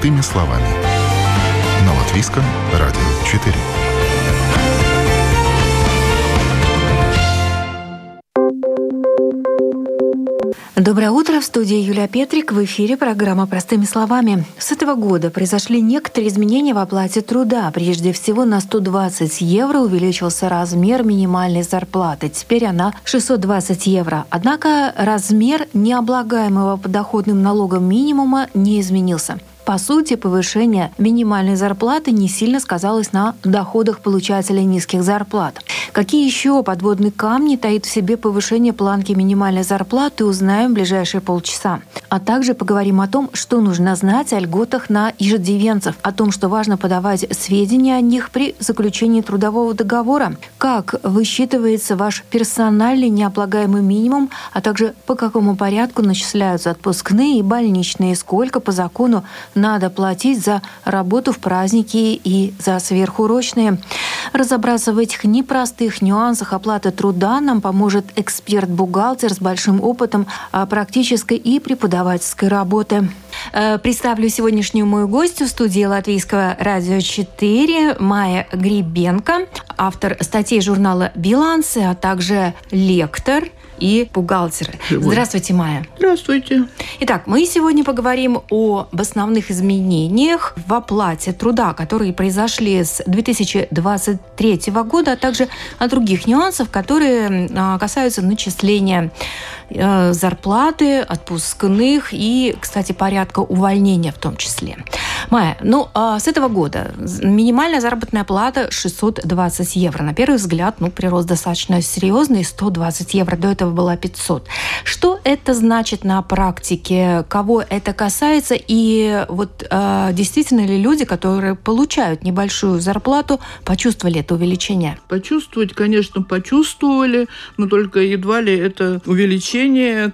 Простыми словами. На Латвийском радио 4. Доброе утро. В студии Юлия Петрик. В эфире программа «Простыми словами». С этого года произошли некоторые изменения в оплате труда. Прежде всего, на 120 евро увеличился размер минимальной зарплаты. Теперь она 620 евро. Однако размер необлагаемого подоходным налогом минимума не изменился. По сути, повышение минимальной зарплаты не сильно сказалось на доходах получателей низких зарплат. Какие еще подводные камни таит в себе повышение планки минимальной зарплаты, узнаем в ближайшие полчаса. А также поговорим о том, что нужно знать о льготах на иждивенцев, о том, что важно подавать сведения о них при заключении трудового договора, как высчитывается ваш персональный необлагаемый минимум, а также по какому порядку начисляются отпускные и больничные, сколько по закону надо платить за работу в праздники и за сверхурочные. Разобраться в этих непростых нюансах оплаты труда нам поможет эксперт-бухгалтер с большим опытом практической и преподавательской работы. Э, представлю сегодняшнюю мою гостью в студии Латвийского радио 4 Майя Грибенко, автор статей журнала «Билансы», а также лектор – и бухгалтеры. Живой. Здравствуйте, Майя. Здравствуйте. Итак, мы сегодня поговорим об основных изменениях в оплате труда, которые произошли с 2023 года, а также о других нюансах, которые а, касаются начисления зарплаты, отпускных и, кстати, порядка увольнения в том числе. Майя, ну, а с этого года минимальная заработная плата 620 евро. На первый взгляд, ну, прирост достаточно серьезный, 120 евро. До этого была 500. Что это значит на практике? Кого это касается? И вот э, действительно ли люди, которые получают небольшую зарплату, почувствовали это увеличение? Почувствовать, конечно, почувствовали, но только едва ли это увеличение,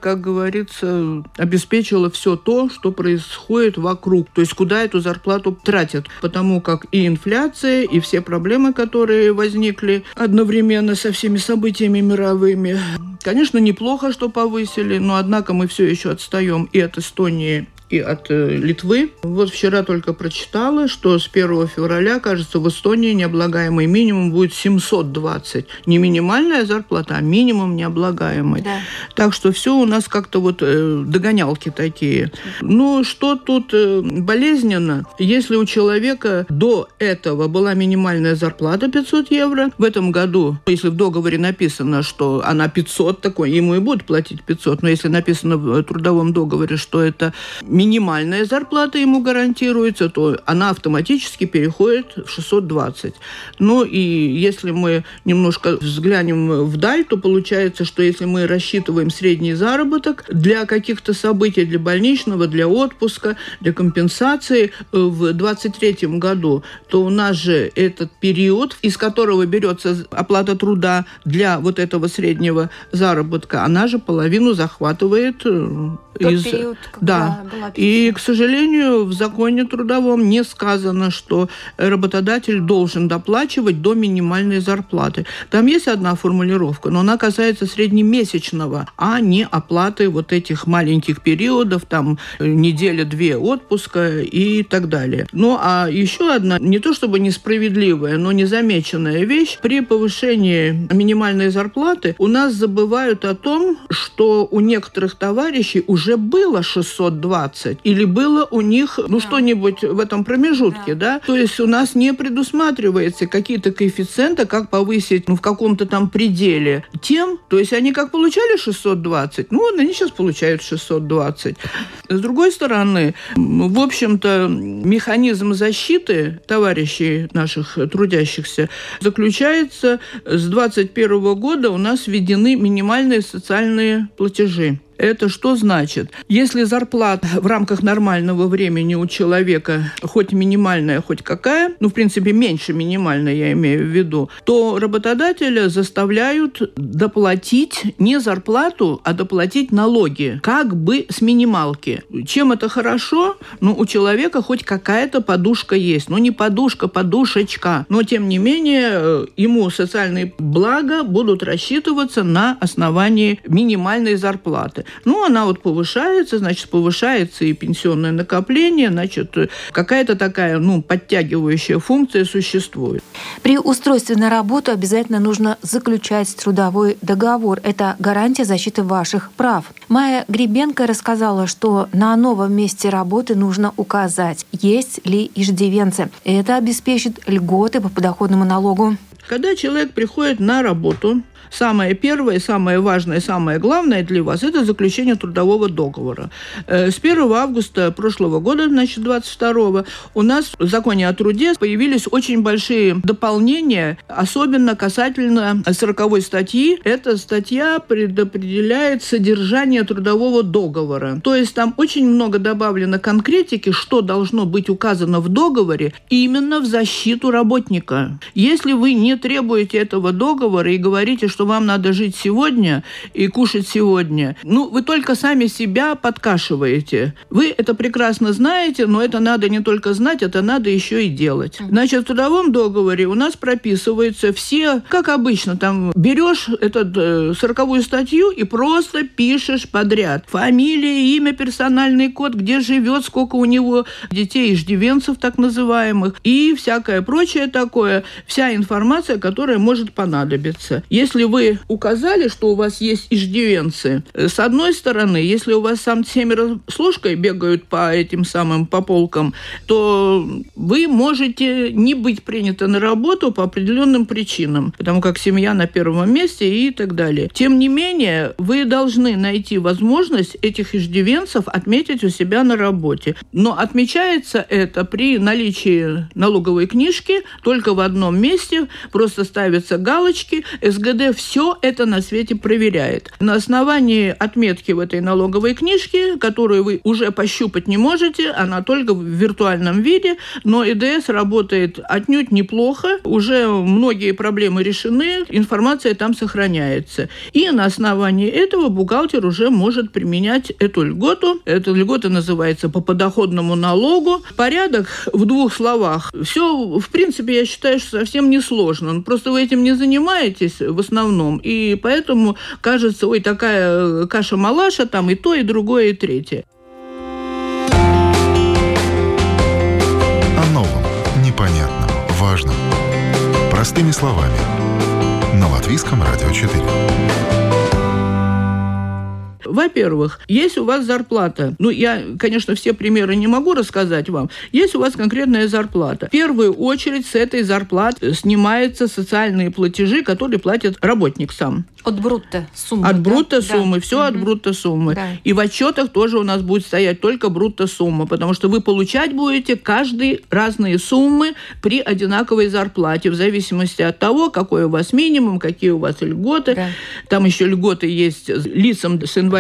как говорится, обеспечило все то, что происходит вокруг. То есть куда эту зарплату тратят, потому как и инфляция, и все проблемы, которые возникли одновременно со всеми событиями мировыми. Конечно, неплохо, что повысили, но однако мы все еще отстаем и от Эстонии, и от э, Литвы. Вот вчера только прочитала, что с 1 февраля, кажется, в Эстонии необлагаемый минимум будет 720. Не минимальная зарплата, а минимум необлагаемый. Да. Так что все у нас как-то вот э, догонялки такие. Ну, что тут э, болезненно? Если у человека до этого была минимальная зарплата 500 евро, в этом году, если в договоре написано, что она 500, такой, ему и будут платить 500, но если написано в трудовом договоре, что это минимальная зарплата ему гарантируется, то она автоматически переходит в 620. Ну и если мы немножко взглянем вдаль, то получается, что если мы рассчитываем средний заработок для каких-то событий, для больничного, для отпуска, для компенсации э, в 2023 году, то у нас же этот период, из которого берется оплата труда для вот этого среднего заработка, она же половину захватывает э, Тот из... период, да, была и, к сожалению, в законе трудовом не сказано, что работодатель должен доплачивать до минимальной зарплаты. Там есть одна формулировка, но она касается среднемесячного, а не оплаты вот этих маленьких периодов, там неделя-две отпуска и так далее. Ну, а еще одна, не то чтобы несправедливая, но незамеченная вещь, при повышении минимальной зарплаты у нас забывают о том, что у некоторых товарищей уже было 620 20, или было у них, ну, да. что-нибудь в этом промежутке, да. да? То есть у нас не предусматривается какие-то коэффициенты, как повысить, ну, в каком-то там пределе тем, то есть они как получали 620, ну, они сейчас получают 620. С другой стороны, в общем-то, механизм защиты товарищей наших трудящихся заключается с 2021 года у нас введены минимальные социальные платежи. Это что значит? Если зарплата в рамках нормального времени у человека хоть минимальная, хоть какая, ну, в принципе, меньше минимальной, я имею в виду, то работодателя заставляют доплатить не зарплату, а доплатить налоги, как бы с минималки. Чем это хорошо? Ну, у человека хоть какая-то подушка есть. Ну, не подушка, подушечка. Но, тем не менее, э, ему социальные блага будут рассчитываться на основании минимальной зарплаты. Ну, она вот повышается, значит, повышается и пенсионное накопление, значит, какая-то такая, ну, подтягивающая функция существует. При устройстве на работу обязательно нужно заключать трудовой договор. Это гарантия защиты ваших прав. Майя Гребенко рассказала, что на новом месте работы нужно указать, есть ли иждивенцы. Это обеспечит льготы по подоходному налогу. Когда человек приходит на работу, самое первое, самое важное, самое главное для вас – это заключение трудового договора. Э, с 1 августа прошлого года, значит, 22 у нас в законе о труде появились очень большие дополнения, особенно касательно 40 статьи. Эта статья предопределяет содержание трудового договора. То есть там очень много добавлено конкретики, что должно быть указано в договоре именно в защиту работника. Если вы не требуете этого договора и говорите, что вам надо жить сегодня и кушать сегодня, ну, вы только сами себя подкашиваете. Вы это прекрасно знаете, но это надо не только знать, это надо еще и делать. Значит, в трудовом договоре у нас прописываются все, как обычно, там берешь эту сороковую статью и просто пишешь подряд. Фамилия, имя, персональный код, где живет, сколько у него детей, иждивенцев так называемых, и всякое прочее такое. Вся информация, которая может понадобиться. Если вы указали, что у вас есть иждивенцы, с одной стороны, если у вас сам семеро с ложкой бегают по этим самым по полкам, то вы можете не быть приняты на работу по определенным причинам, потому как семья на первом месте и так далее. Тем не менее, вы должны найти возможность этих иждивенцев отметить у себя на работе. Но отмечается это при наличии налоговой книжки только в одном месте, просто ставятся галочки. СГД все это на свете проверяет. На основании отметки в этой налоговой книжке, которую вы уже пощупать не можете, она только в виртуальном виде, но ИДС работает отнюдь неплохо, уже многие проблемы решены, информация там сохраняется. И на основании этого бухгалтер уже может применять эту льготу. Эта льгота называется по подоходному налогу. Порядок в двух словах. Все, в принципе, я считаю, что совсем не сложно. Ну, просто вы этим не занимаетесь в основном, и поэтому кажется, ой, такая э, каша-малаша, там и то, и другое, и третье. О новом, непонятном, важном. Простыми словами. На Латвийском радио 4. Во-первых, есть у вас зарплата. Ну, я, конечно, все примеры не могу рассказать вам. Есть у вас конкретная зарплата. В первую очередь с этой зарплаты снимаются социальные платежи, которые платит работник сам. От брутто суммы. От брутто да? суммы, да. все угу. от брутто суммы. Да. И в отчетах тоже у нас будет стоять только брутто сумма, потому что вы получать будете каждый разные суммы при одинаковой зарплате, в зависимости от того, какой у вас минимум, какие у вас льготы. Да. Там еще льготы есть лицам с инвалидностью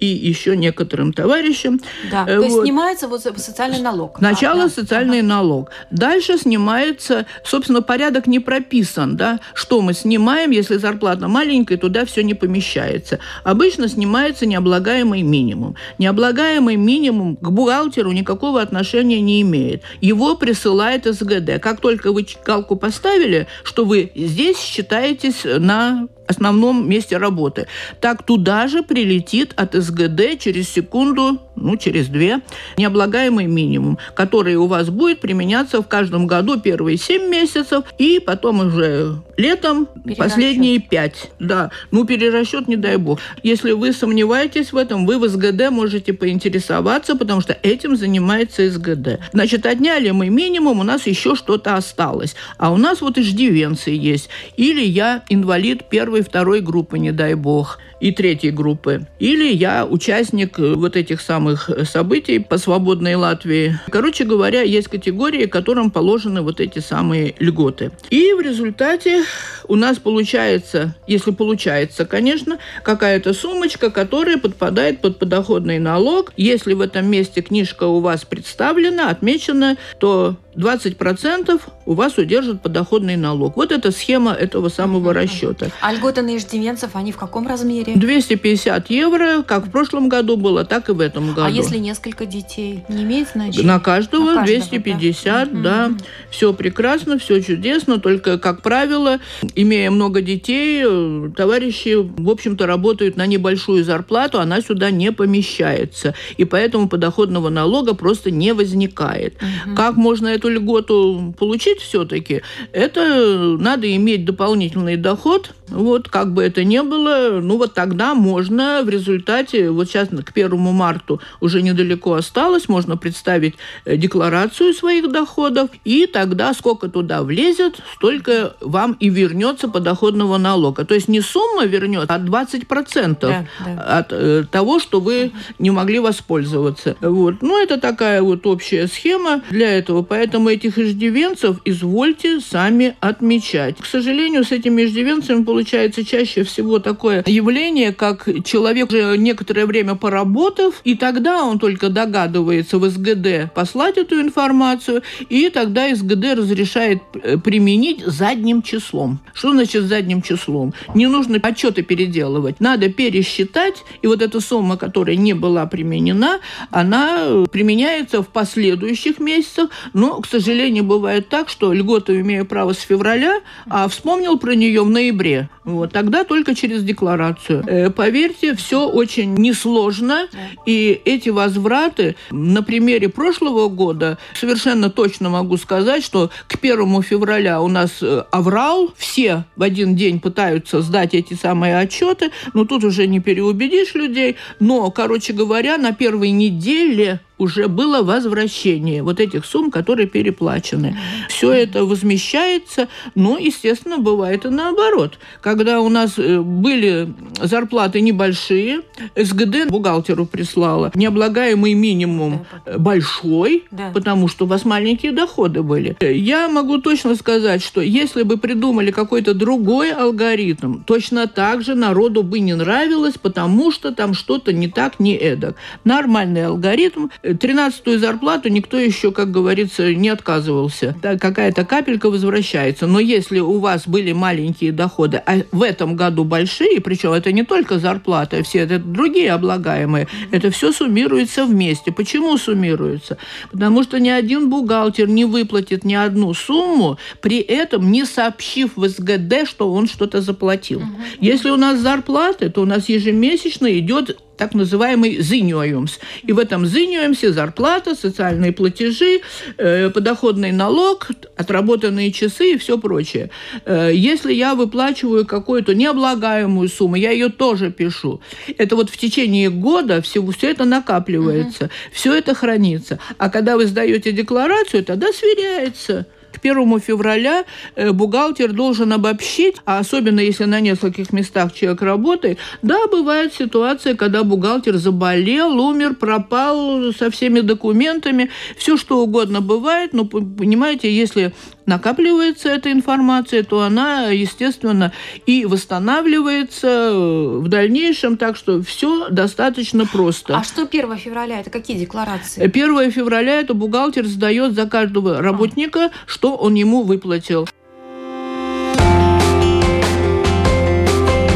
и еще некоторым товарищам. Да, вот. Э, то есть снимается вот социальный налог. Сначала да. социальный ага. налог. Дальше снимается, собственно, порядок не прописан, да, что мы снимаем, если зарплата маленькая, туда все не помещается. Обычно снимается необлагаемый минимум. Необлагаемый минимум к бухгалтеру никакого отношения не имеет. Его присылает СГД. Как только вы галку поставили, что вы здесь считаетесь на основном месте работы. Так туда же прилетит от СГД через секунду, ну, через две, необлагаемый минимум, который у вас будет применяться в каждом году первые семь месяцев и потом уже летом последние пять. Да, ну, перерасчет, не дай бог. Если вы сомневаетесь в этом, вы в СГД можете поинтересоваться, потому что этим занимается СГД. Значит, отняли мы минимум, у нас еще что-то осталось. А у нас вот иждивенцы есть. Или я инвалид первой первой, второй группы, не дай бог, и третьей группы. Или я участник э, вот этих самых э, событий по свободной Латвии. Короче говоря, есть категории, которым положены вот эти самые льготы. И в результате у нас получается, если получается, конечно, какая-то сумочка, которая подпадает под подоходный налог. Если в этом месте книжка у вас представлена, отмечена, то 20% у вас удержат подоходный налог. Вот эта схема этого самого расчета. А льготы на иждивенцев, они в каком размере? 250 евро, как в прошлом году было, так и в этом году. А если несколько детей? Не имеет значения? На каждого, на каждого 250, да. да. Все прекрасно, все чудесно, только, как правило, имея много детей, э, товарищи, в общем-то, работают на небольшую зарплату, она сюда не помещается. И поэтому подоходного налога просто не возникает. Угу. Как можно эту льготу получить все-таки? Это надо иметь дополнительный доход. Вот, как бы это ни было, ну вот тогда можно в результате, вот сейчас к первому марту уже недалеко осталось, можно представить э, декларацию своих доходов, и тогда сколько туда влезет, столько вам и вернется подоходного налога. То есть не сумма вернет, а 20% да, да. от э, того, что вы не могли воспользоваться. Вот. Ну, это такая вот общая схема для этого. Поэтому этих иждивенцев извольте сами отмечать. К сожалению, с этими иждивенцами получается чаще всего такое явление, как человек уже некоторое время поработав, и тогда он только догадывается в СГД послать эту информацию, и тогда СГД разрешает э, применить задним числом. Что значит задним числом? Не нужно отчеты переделывать. Надо пересчитать, и вот эта сумма, которая не была применена, она э, применяется в последующих месяцах. Но, к сожалению, бывает так, что льготу имею право с февраля, а вспомнил про нее в ноябре. Вот, тогда только через декларацию. Э, поверьте, все очень несложно, и эти возвраты на примере прошлого года совершенно точно могу сказать, что к первому февраля у нас э, аврал, все в один день пытаются сдать эти самые отчеты, но тут уже не переубедишь людей. Но, короче говоря, на первой неделе уже было возвращение вот этих сумм, которые переплачены. Все это возмещается, но, естественно, бывает и наоборот. Когда у нас э, были зарплаты небольшие, СГД бухгалтеру прислала необлагаемый минимум большой, да. потому что у вас маленькие доходы были. Я могу точно сказать, что если бы придумали какой-то другой алгоритм, точно так же народу бы не нравилось, потому что там что-то не так, не эдак. Нормальный алгоритм Тринадцатую зарплату никто еще, как говорится, не отказывался. Какая-то капелька возвращается. Но если у вас были маленькие доходы, а в этом году большие, причем это не только зарплата, все это другие облагаемые, это все суммируется вместе. Почему суммируется? Потому что ни один бухгалтер не выплатит ни одну сумму, при этом не сообщив в СГД, что он что-то заплатил. Если у нас зарплаты, то у нас ежемесячно идет так называемый зиньоюмс. И в этом зиньоюмсе зарплата, социальные платежи, э, подоходный налог, отработанные часы и все прочее. Э, если я выплачиваю какую-то необлагаемую сумму, я ее тоже пишу. Это вот в течение года все, все это накапливается, угу. все это хранится. А когда вы сдаете декларацию, тогда сверяется – 1 февраля э, бухгалтер должен обобщить, а особенно если на нескольких местах человек работает, да, бывает ситуация, когда бухгалтер заболел, умер, пропал со всеми документами, все что угодно бывает, но понимаете, если накапливается эта информация, то она, естественно, и восстанавливается э, в дальнейшем, так что все достаточно просто. А что 1 февраля? Это какие декларации? 1 февраля это бухгалтер сдает за каждого работника, а. что он ему выплатил.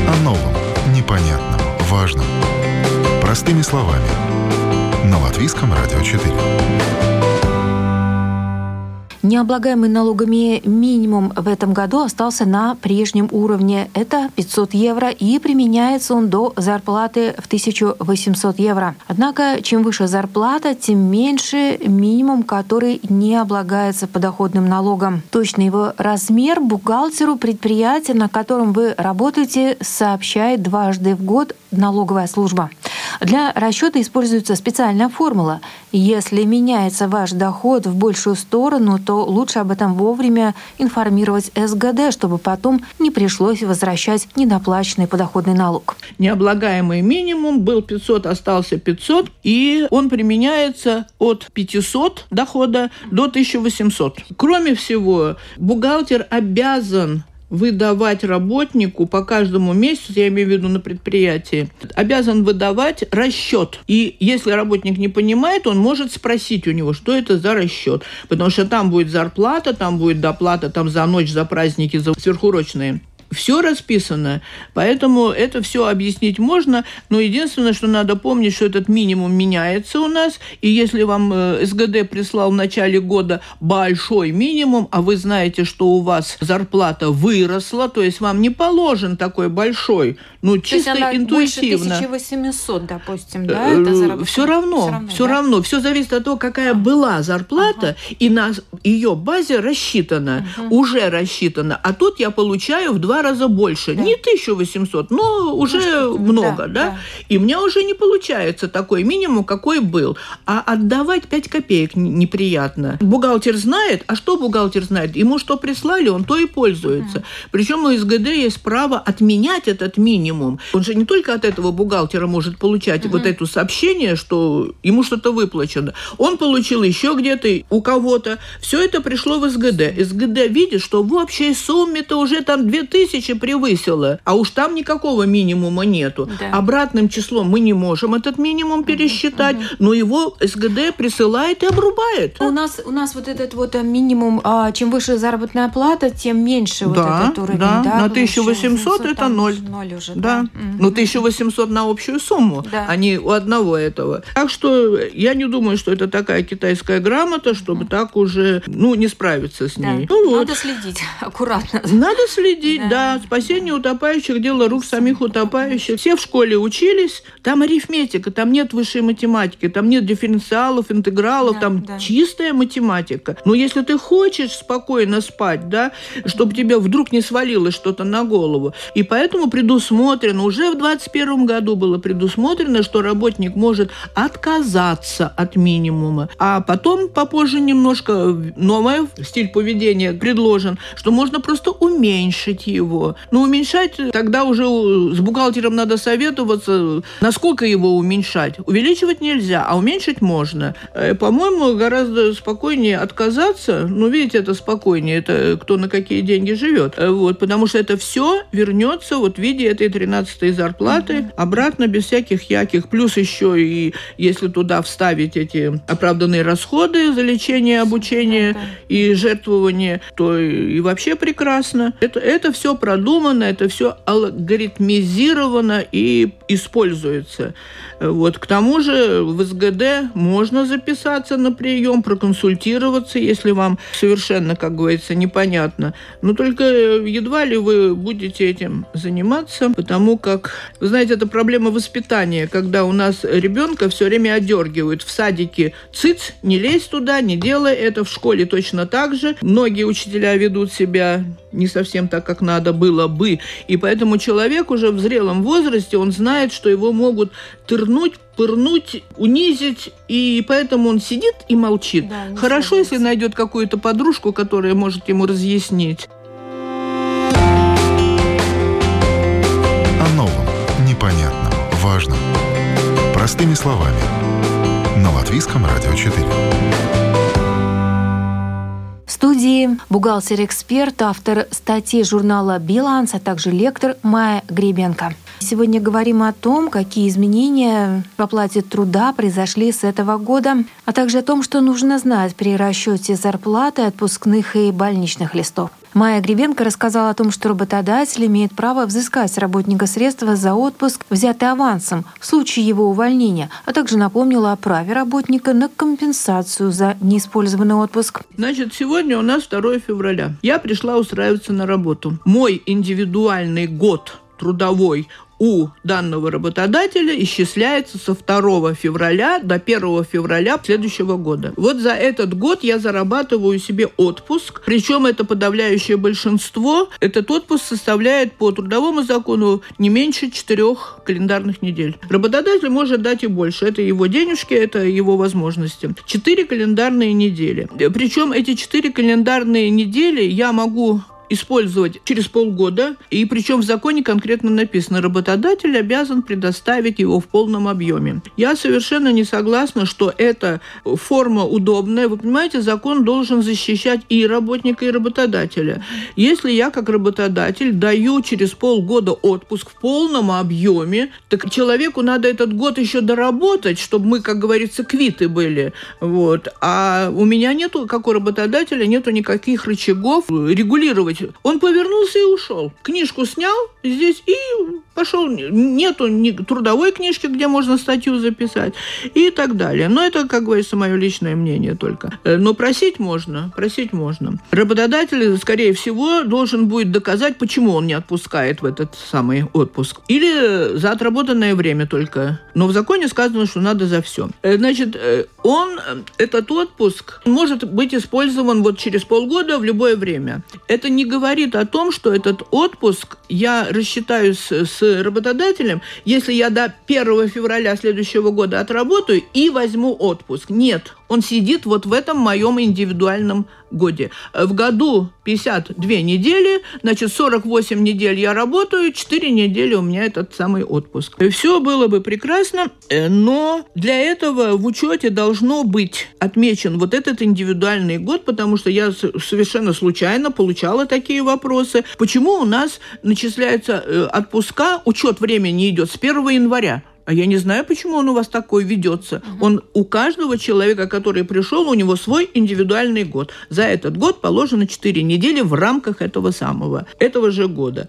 О новом, непонятном, важном. Простыми словами. На Латвийском радио 4. Необлагаемый налогами минимум в этом году остался на прежнем уровне. Это 500 евро, и применяется он до зарплаты в 1800 евро. Однако, чем выше зарплата, тем меньше минимум, который не облагается подоходным налогом. Точный его размер бухгалтеру предприятия, на котором вы работаете, сообщает дважды в год налоговая служба. Для расчета используется специальная формула. Если меняется ваш доход в большую сторону, то лучше об этом вовремя информировать СГД, чтобы потом не пришлось возвращать недоплаченный подоходный налог. Необлагаемый минимум был 500, остался 500, и он применяется от 500 дохода до 1800. Кроме всего, бухгалтер обязан выдавать работнику по каждому месяцу, я имею в виду на предприятии, обязан выдавать расчет. И если работник не понимает, он может спросить у него, что это за расчет. Потому что там будет зарплата, там будет доплата там за ночь, за праздники, за сверхурочные. Все расписано, поэтому это все объяснить можно, но единственное, что надо помнить, что этот минимум меняется у нас, и если вам э, СГД прислал в начале года большой минимум, а вы знаете, что у вас зарплата выросла, то есть вам не положен такой большой, ну то чисто есть она интуитивно. Больше 1800, допустим, да? Это заработок? Все равно, все равно, все да? равно. Все зависит от того, какая была зарплата, и на ее базе рассчитана, уже рассчитана. А тут я получаю в два раза больше. Да. Не 1800, но уже что-то, много, да, да, да. И мне уже не получается такой минимум, какой был. А отдавать 5 копеек неприятно. Бухгалтер знает, а что бухгалтер знает? Ему что прислали, он то и пользуется. Причем у СГД есть право отменять этот минимум. Он же не только от этого бухгалтера может получать вот это сообщение, что ему что-то выплачено. Он получил еще где-то у кого-то. Все это пришло в СГД. СГД видит, что в общей сумме-то уже там 2000 превысило, а уж там никакого минимума нету. Да. Обратным числом мы не можем этот минимум пересчитать, но его СГД присылает и обрубает. У нас, у нас вот этот вот э, минимум, а, чем выше заработная плата, тем меньше вот Да, этот уровень, да, да? на получается? 1800 это там ноль. Ноль уже, Да. да. Мгм. Ну, 1800 на общую сумму, Да. а не у одного этого. Так что я не думаю, что это такая китайская грамота, чтобы так уже, ну, не справиться с Да. ней. Ну, вот. Надо следить аккуратно. Надо следить, Да. да. Спасение утопающих – дело рук самих утопающих. Все в школе учились, там арифметика, там нет высшей математики, там нет дифференциалов, интегралов, Да, там да. чистая математика. Но если ты хочешь спокойно спать, да, чтобы тебе вдруг не свалилось что-то на голову, и поэтому предусмотрено, уже в 2021 году было предусмотрено, что работник может отказаться от минимума, а потом попозже немножко новый стиль поведения предложен, что можно просто уменьшить его. Но уменьшать тогда уже у- с бухгалтером надо советоваться, насколько его уменьшать. Увеличивать нельзя, а уменьшить можно. Э, По-моему, гораздо спокойнее отказаться. Ну, видите, это спокойнее, это кто на какие деньги живет. Э, Вот, потому что это все вернется вот в виде этой 13 зарплаты обратно без всяких яких. Плюс еще и если туда вставить эти оправданные расходы за лечение, обучение да. и жертвование, то и вообще прекрасно. Это, это все продумано, это все алгоритмизировано и используется. Вот. К тому же в СГД можно записаться на прием, проконсультироваться, если вам совершенно, как говорится, непонятно. Но только едва ли вы будете этим заниматься, потому как, вы знаете, это проблема воспитания, когда у нас ребенка все время одергивают в садике «цыц, не лезь туда, не делай это», в школе точно так же. Многие учителя ведут себя не совсем так, как надо было бы, и поэтому человек уже в зрелом возрасте, он знает, что его могут тырнуть, пырнуть, унизить, и поэтому он сидит и молчит. Да, Хорошо, если слушается. найдет какую-то подружку, которая может ему разъяснить. О новом, непонятном, важном. Простыми словами. На Латвийском радио 4. Студии бухгалтер-эксперт, автор статьи журнала «Биланс», а также лектор Майя Гребенко. Сегодня говорим о том, какие изменения в оплате труда произошли с этого года, а также о том, что нужно знать при расчете зарплаты, отпускных и больничных листов. Майя Гребенко рассказала о том, что работодатель имеет право взыскать с работника средства за отпуск, взятый авансом, в случае его увольнения, а также напомнила о праве работника на компенсацию за неиспользованный отпуск. Значит, сегодня у нас 2 февраля. Я пришла устраиваться на работу. Мой индивидуальный год трудовой у данного работодателя исчисляется со 2 февраля до 1 февраля следующего года. Вот за этот год я зарабатываю себе отпуск, причем это подавляющее большинство. Этот отпуск составляет по трудовому закону не меньше четырех календарных недель. Работодатель может дать и больше. Это его денежки, это его возможности. Четыре календарные недели. Причем эти четыре календарные недели я могу использовать через полгода, и причем в законе конкретно написано, работодатель обязан предоставить его в полном объеме. Я совершенно не согласна, что эта форма удобная. Вы понимаете, закон должен защищать и работника, и работодателя. Если я как работодатель даю через полгода отпуск в полном объеме, так человеку надо этот год еще доработать, чтобы мы, как говорится, квиты были. Вот. А у меня нету, как у работодателя, нету никаких рычагов регулировать быть? Он повернулся и ушел. Книжку снял здесь и пошел. Нету ни трудовой книжки, где можно статью записать и так далее. Но это, как говорится, мое личное мнение только. Э, но просить можно, просить можно. Работодатель, скорее всего, должен будет доказать, почему он не отпускает в этот самый отпуск. Или за отработанное время только. Но в законе сказано, что надо за все. Э, значит, э, он, этот отпуск, может быть использован вот через полгода в любое время. Это не говорит о том, что этот отпуск я рассчитаюсь с работодателем, если я до 1 февраля следующего года отработаю и возьму отпуск. Нет, он сидит вот в этом моем индивидуальном годе. В году 52 недели, значит, 48 недель я работаю, 4 недели у меня этот самый отпуск. Все было бы прекрасно, э, но для этого в учете должно быть отмечен вот этот индивидуальный год, потому что я совершенно случайно получала такие вопросы. Почему у нас начисляются э, отпуска, учет времени идет с 1 января? А я не знаю, почему он у вас такой ведется. Угу. Он у каждого человека, который пришел, у него свой индивидуальный год. За этот год положено 4 недели в рамках этого самого, этого же года.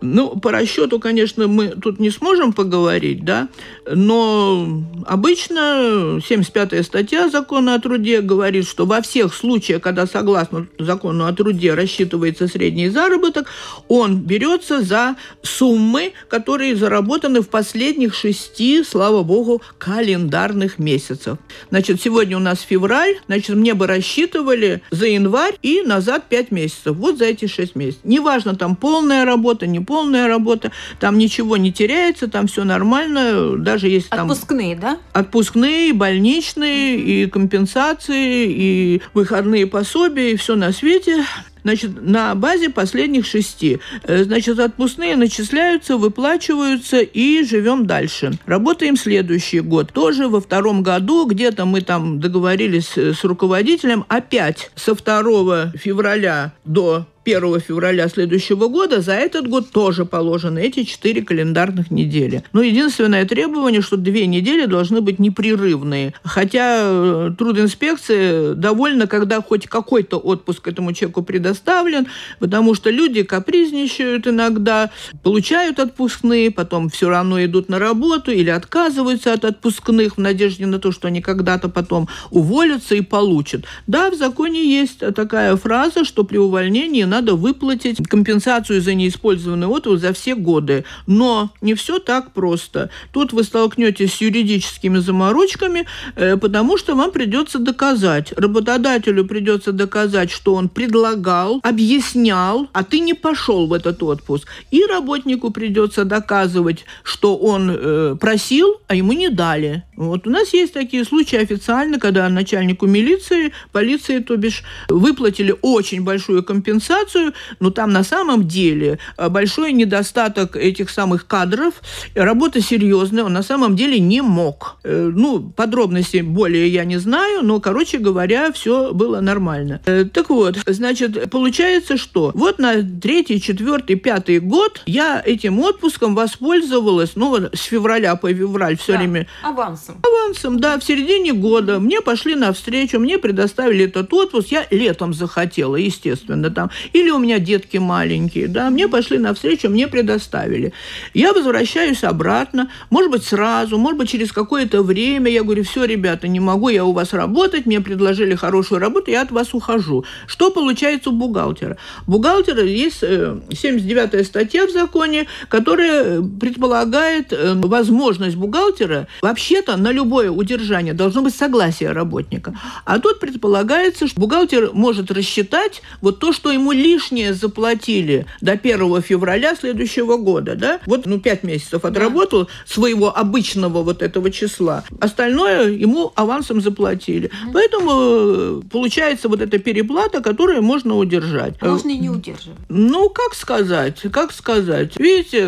Ну, по расчету, конечно, мы тут не сможем поговорить, да, но обычно 75-я статья закона о труде говорит, что во всех случаях, когда согласно закону о труде рассчитывается средний заработок, он берется за суммы, которые заработаны в последних шести, слава богу, календарных месяцев. Значит, сегодня у нас февраль, значит, мне бы рассчитывали за январь и назад 5 месяцев. Вот за эти 6 месяцев. Неважно, там полная работа, не полная работа, там ничего не теряется, там все нормально, даже если там... Отпускные, да? Отпускные, больничные, и компенсации, и выходные пособия, и все на свете. Значит, на базе последних шести. Э, значит, отпускные начисляются, выплачиваются и живем дальше. Работаем следующий год. Тоже во втором году где-то мы там договорились с руководителем опять со 2 февраля до 1 февраля следующего года, за этот год тоже положены эти 4 календарных недели. Но единственное требование, что две недели должны быть непрерывные. Хотя э, трудинспекция довольна, когда хоть какой-то отпуск этому человеку предоставлен, потому что люди капризничают иногда, получают отпускные, потом все равно идут на работу или отказываются от отпускных в надежде на то, что они когда-то потом уволятся и получат. Да, в законе есть такая фраза, что при увольнении надо надо выплатить компенсацию за неиспользованный отпуск за все годы. Но не все так просто. Тут вы столкнетесь с юридическими заморочками, э, потому что вам придется доказать. Работодателю придется доказать, что он предлагал, объяснял, а ты не пошел в этот отпуск. И работнику придется доказывать, что он э, просил, а ему не дали. Вот у нас есть такие случаи официально, когда начальнику милиции, полиции, то бишь, выплатили очень большую компенсацию, ситуацию, но там на самом деле э, большой недостаток этих самых кадров, работа серьезная, он на самом деле не мог. Э, ну, подробностей более я не знаю, но, короче говоря, все было нормально. Э, так вот, значит, получается, что вот на третий, четвертый, пятый год я этим отпуском воспользовалась, ну, вот с февраля по февраль все да, время. Авансом. Авансом, да, в середине года. Мне пошли навстречу, мне предоставили этот отпуск. Я летом захотела, естественно, там или у меня детки маленькие, да, мне пошли навстречу, мне предоставили. Я возвращаюсь обратно, может быть, сразу, может быть, через какое-то время. Я говорю, все, ребята, не могу я у вас работать, мне предложили хорошую работу, я от вас ухожу. Что получается у бухгалтера? Бухгалтера есть 79-я э, статья в законе, которая предполагает э, возможность бухгалтера вообще-то на любое удержание должно быть согласие работника. А тут предполагается, что бухгалтер может рассчитать вот то, что ему лишнее заплатили до 1 февраля следующего года, да? Вот, ну, 5 месяцев отработал да. своего обычного вот этого числа. Остальное ему авансом заплатили. Угу. Поэтому э, получается вот эта переплата, которую можно удержать. Можно и не удерживать. Ну, как сказать, как сказать. Видите,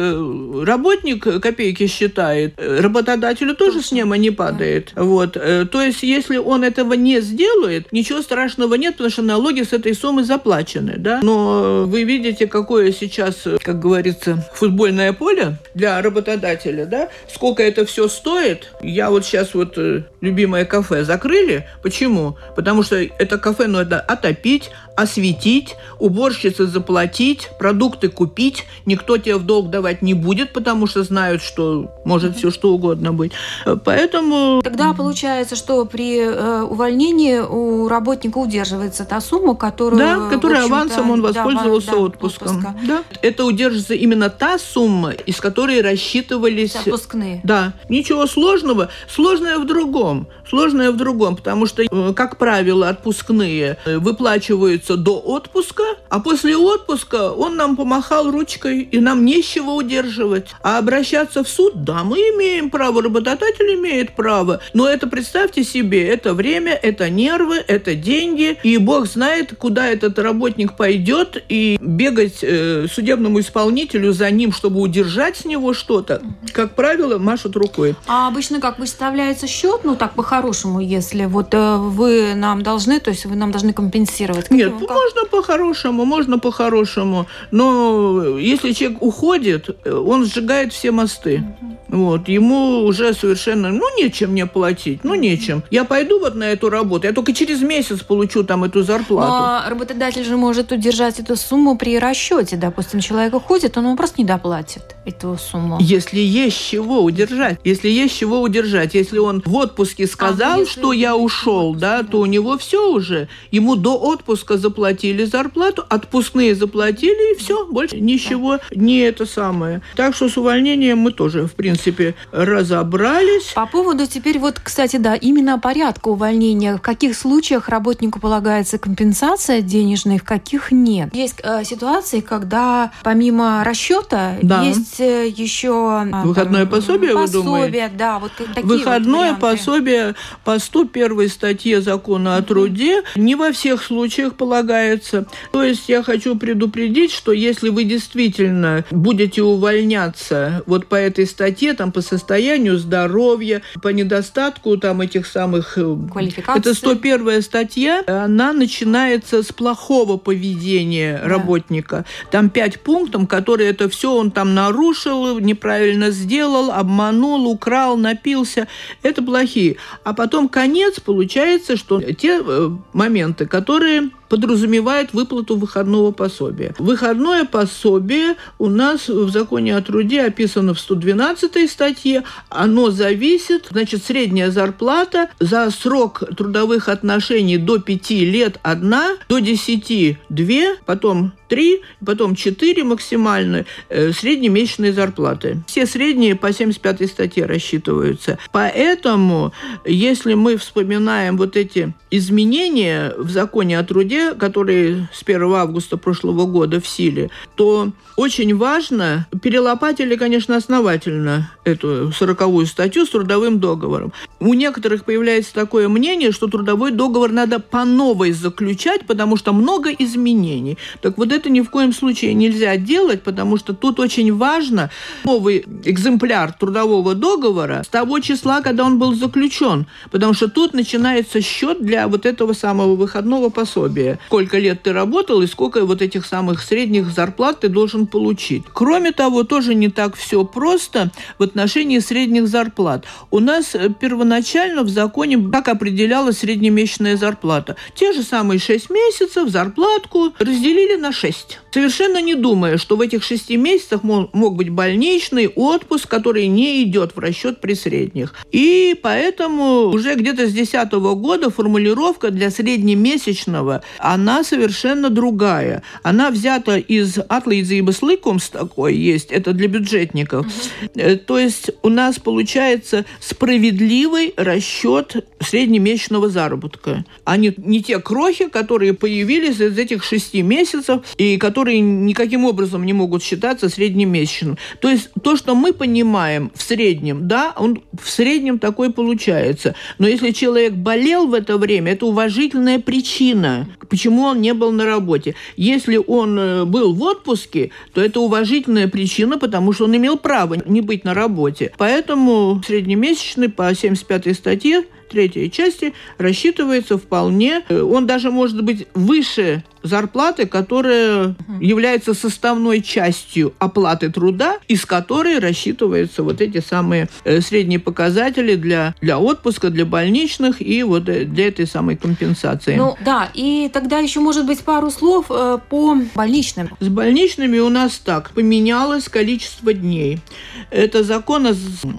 работник копейки считает, работодателю тоже Точно. с неба не падает. Да. Вот. Э, то есть, если он этого не сделает, ничего страшного нет, потому что налоги с этой суммы заплачены, да? Но вы видите, какое сейчас, как говорится, футбольное поле для работодателя, да? Сколько это все стоит? Я вот сейчас вот э, любимое кафе закрыли. Почему? Потому что это кафе надо отопить, осветить, уборщице заплатить, продукты купить. Никто тебе в долг давать не будет, потому что знают, что может все что угодно быть. Поэтому... Тогда получается, что при э, увольнении у работника удерживается та сумма, которую... Да, которая авансом он воспользовался да, отпуском. Отпуска. Да. Это удерживается именно та сумма, из которой рассчитывались... Отпускные. Да. Ничего сложного. Сложное в другом. Сложное в другом, потому что, э, как правило, отпускные э, выплачиваются до отпуска, а после отпуска он нам помахал ручкой, и нам нечего удерживать. А обращаться в суд, да, мы имеем право, работодатель имеет право. Но это, представьте себе, это время, это нервы, это деньги, и Бог знает, куда этот работник пойдет, и бегать э, судебному исполнителю за ним, чтобы удержать с него что-то, как правило, машут рукой. А обычно как выставляется счет, ну так по по-хорошему, если вот э, вы нам должны, то есть вы нам должны компенсировать? Нет, как? можно по-хорошему, можно по-хорошему, но если человек уходит, он сжигает все мосты. Угу. Вот, ему уже совершенно, ну, нечем мне платить, ну, нечем. Я пойду вот на эту работу, я только через месяц получу там эту зарплату. Но работодатель же может удержать эту сумму при расчете. Допустим, человек уходит, он ему просто не доплатит эту сумму. Если есть чего удержать, если есть чего удержать, если он в отпуске сказал, а, что я ушел, да, то у него все уже. Ему до отпуска заплатили зарплату, отпускные заплатили, и все, больше ничего не это самое. Так что с увольнением мы тоже, в принципе, разобрались. По поводу теперь вот, кстати, да, именно порядка увольнения. В каких случаях работнику полагается компенсация денежная, в каких нет? Есть э, ситуации, когда помимо расчета да. есть э, еще э, выходное там, пособие, пособие, вы думаете? да, вот такие Выходное вот пособие по 101 статье закона о труде не во всех случаях полагается. То есть я хочу предупредить, что если вы действительно будете увольняться вот по этой статье, там по состоянию здоровья, по недостатку там этих самых... Э, Квалификации. Это 101 статья, она начинается с плохого поведения да. работника. Там пять пунктов, которые это все он там нарушил, неправильно сделал, обманул, украл, напился. Это плохие. А потом конец получается, что те э, моменты, которые подразумевает выплату выходного пособия. Выходное пособие у нас в законе о труде описано в 112 статье. Оно зависит, значит, средняя зарплата за срок трудовых отношений до 5 лет одна, до 10 две, потом 3, потом 4 максимально э, среднемесячные зарплаты. Все средние по 75 статье рассчитываются. Поэтому, если мы вспоминаем вот эти изменения в законе о труде, которые с 1 августа прошлого года в силе, то очень важно, перелопатили, конечно, основательно эту сороковую статью с трудовым договором. У некоторых появляется такое мнение, что трудовой договор надо по новой заключать, потому что много изменений. Так вот это ни в коем случае нельзя делать, потому что тут очень важно новый экземпляр трудового договора с того числа, когда он был заключен, потому что тут начинается счет для вот этого самого выходного пособия. Сколько лет ты работал и сколько вот этих самых средних зарплат ты должен получить. Кроме того, тоже не так все просто в отношении средних зарплат. У нас э, первоначально в законе как определялась среднемесячная зарплата. Те же самые 6 месяцев зарплатку разделили на 6 6. Совершенно не думая, что в этих шести месяцах мог, мог быть больничный отпуск, который не идет в расчет при средних. И поэтому уже где-то с 2010 года формулировка для среднемесячного, она совершенно другая. Она взята из и Баслыкумс такой есть, это для бюджетников. Угу. То есть у нас получается справедливый расчет среднемесячного заработка, а не, не те крохи, которые появились из этих шести месяцев и которые никаким образом не могут считаться среднемесячным. То есть то, что мы понимаем в среднем, да, он в среднем такой получается. Но если человек болел в это время, это уважительная причина, почему он не был на работе. Если он э, был в отпуске, то это уважительная причина, потому что он имел право не быть на работе. Поэтому среднемесячный по 75 статье третьей части рассчитывается вполне, э, он даже может быть выше зарплаты, которая является составной частью оплаты труда, из которой рассчитываются вот эти самые э, средние показатели для, для отпуска, для больничных и вот э, для этой самой компенсации. Ну да, и тогда еще может быть пару слов э, по больничным. С больничными у нас так, поменялось количество дней. Это закон о,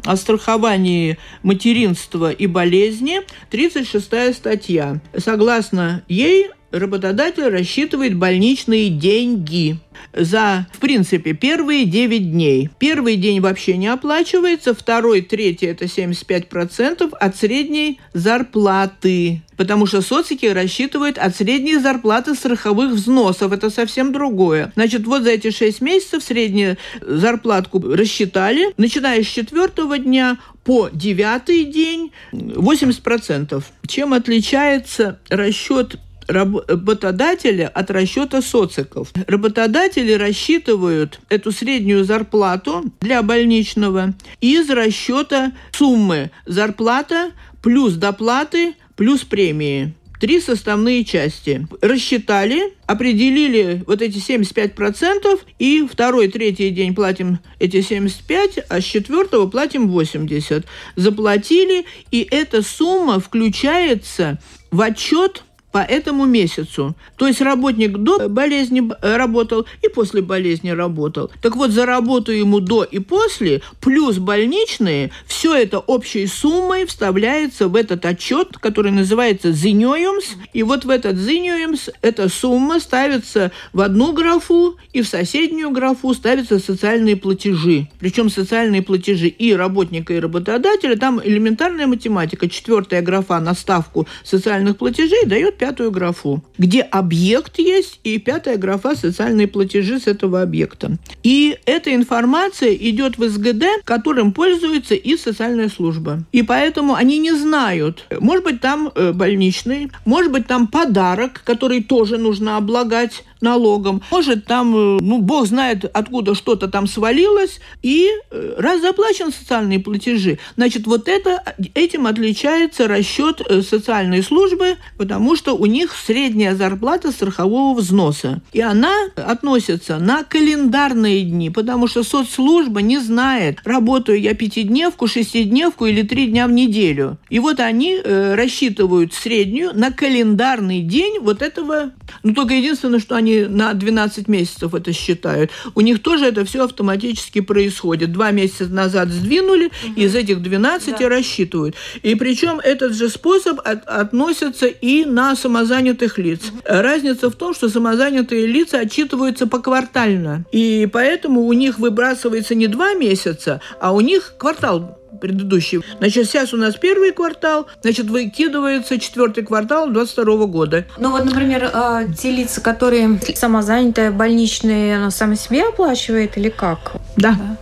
о страховании материнства и болезни, 36 статья. Согласно ей, работодатель рассчитывает больничные деньги за, в принципе, первые 9 дней. Первый день вообще не оплачивается, второй, третий – это 75% от средней зарплаты. Потому что социки рассчитывают от средней зарплаты страховых взносов. Это совсем другое. Значит, вот за эти 6 месяцев среднюю зарплатку рассчитали. Начиная с четвертого дня по девятый день 80%. Чем отличается расчет работодателя от расчета социков. Работодатели рассчитывают эту среднюю зарплату для больничного из расчета суммы зарплата плюс доплаты плюс премии три составные части. Рассчитали, определили вот эти 75%, и второй, третий день платим эти 75, а с четвертого платим 80. Заплатили, и эта сумма включается в отчет по этому месяцу. То есть работник до болезни работал и после болезни работал. Так вот, за работу ему до и после, плюс больничные, все это общей суммой вставляется в этот отчет, который называется «зиньоемс». И вот в этот «зиньоемс» эта сумма ставится в одну графу, и в соседнюю графу ставятся социальные платежи. Причем социальные платежи и работника, и работодателя. Там элементарная математика. Четвертая графа на ставку социальных платежей дает пятую графу, где объект есть, и пятая графа социальные платежи с этого объекта. И эта информация идет в СГД, которым пользуется и социальная служба. И поэтому они не знают, может быть, там э, больничный, может быть, там подарок, который тоже нужно облагать налогом. Может, там, э, ну, бог знает, откуда что-то там свалилось, и э, раз заплачен социальные платежи, значит, вот это, этим отличается расчет социальной службы, потому что у них средняя зарплата страхового взноса. И она относится на календарные дни, потому что соцслужба не знает, работаю я пятидневку, шестидневку или три дня в неделю. И вот они э, рассчитывают среднюю на календарный день вот этого. Ну, только единственное, что они на 12 месяцев это считают. У них тоже это все автоматически происходит. Два месяца назад сдвинули, угу. из этих 12 да. рассчитывают. И причем этот же способ от, относится и на самозанятых лиц. Разница в том, что самозанятые лица отчитываются поквартально. И поэтому у них выбрасывается не два месяца, а у них квартал предыдущий. Значит, сейчас у нас первый квартал, значит, выкидывается четвертый квартал 22 года. Ну вот, например, а, те лица, которые самозанятые, больничные, сами себе оплачивает или как? Да. да.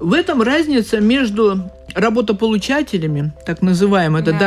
В этом разница между работополучателями, так называемые, это да,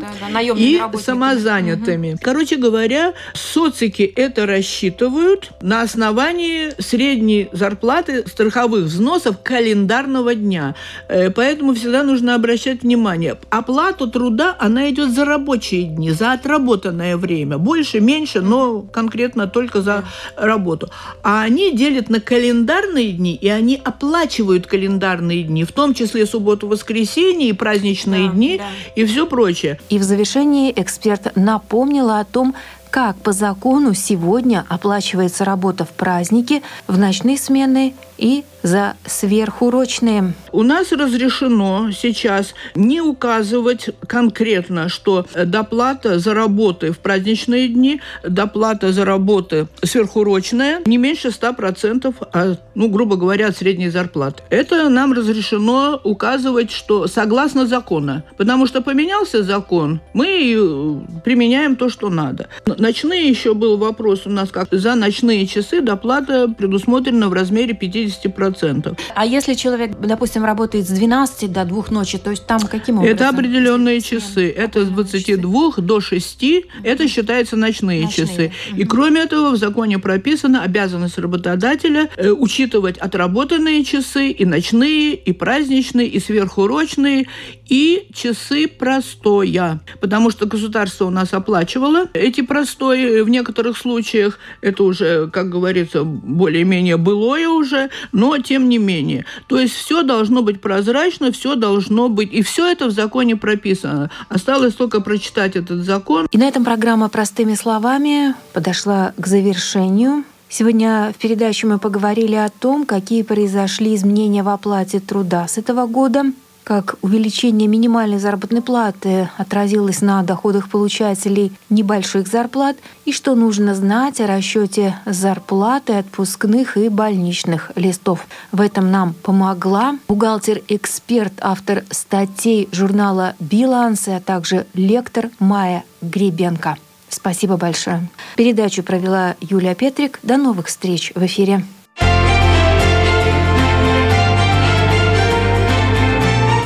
да, да, да, и самозанятыми. Угу. Короче говоря, социки это рассчитывают на основании средней зарплаты страховых взносов календарного дня. Э, поэтому всегда нужно обращать внимание. Оплату труда, она идет за рабочие дни, за отработанное время. Больше, меньше, но конкретно только за работу. А они делят на календарные дни, и они оплачивают календарные дни, в том числе субботу, воскресенье и праздничные да, дни да. и все прочее. И в завершении эксперт напомнила о том, как по закону сегодня оплачивается работа в праздники, в ночные смены и за сверхурочные. У нас разрешено сейчас не указывать конкретно, что доплата за работы в праздничные дни, доплата за работы сверхурочная не меньше 100%, а, ну, грубо говоря, от средней зарплаты. Это нам разрешено указывать, что согласно закону. Потому что поменялся закон, мы э, применяем то, что надо. Ночные еще был вопрос у нас, как за ночные часы доплата предусмотрена в размере 50%. 100%. А если человек, допустим, работает с 12 до 2 ночи, то есть там каким образом? Это определенные часы. Это с 22 часы. до 6. Угу. Это считается ночные, ночные. часы. Угу. И кроме этого в законе прописана обязанность работодателя э, учитывать отработанные часы и ночные, и праздничные, и сверхурочные, и часы простоя. Потому что государство у нас оплачивало эти простои в некоторых случаях. Это уже, как говорится, более-менее былое уже, но тем не менее. То есть все должно быть прозрачно, все должно быть, и все это в законе прописано. Осталось только прочитать этот закон. И на этом программа «Простыми словами» подошла к завершению. Сегодня в передаче мы поговорили о том, какие произошли изменения в оплате труда с этого года – как увеличение минимальной заработной платы отразилось на доходах получателей небольших зарплат и что нужно знать о расчете зарплаты, отпускных и больничных листов. В этом нам помогла бухгалтер-эксперт, автор статей журнала «Билансы», а также лектор Майя Гребенко. Спасибо большое. Передачу провела Юлия Петрик. До новых встреч в эфире.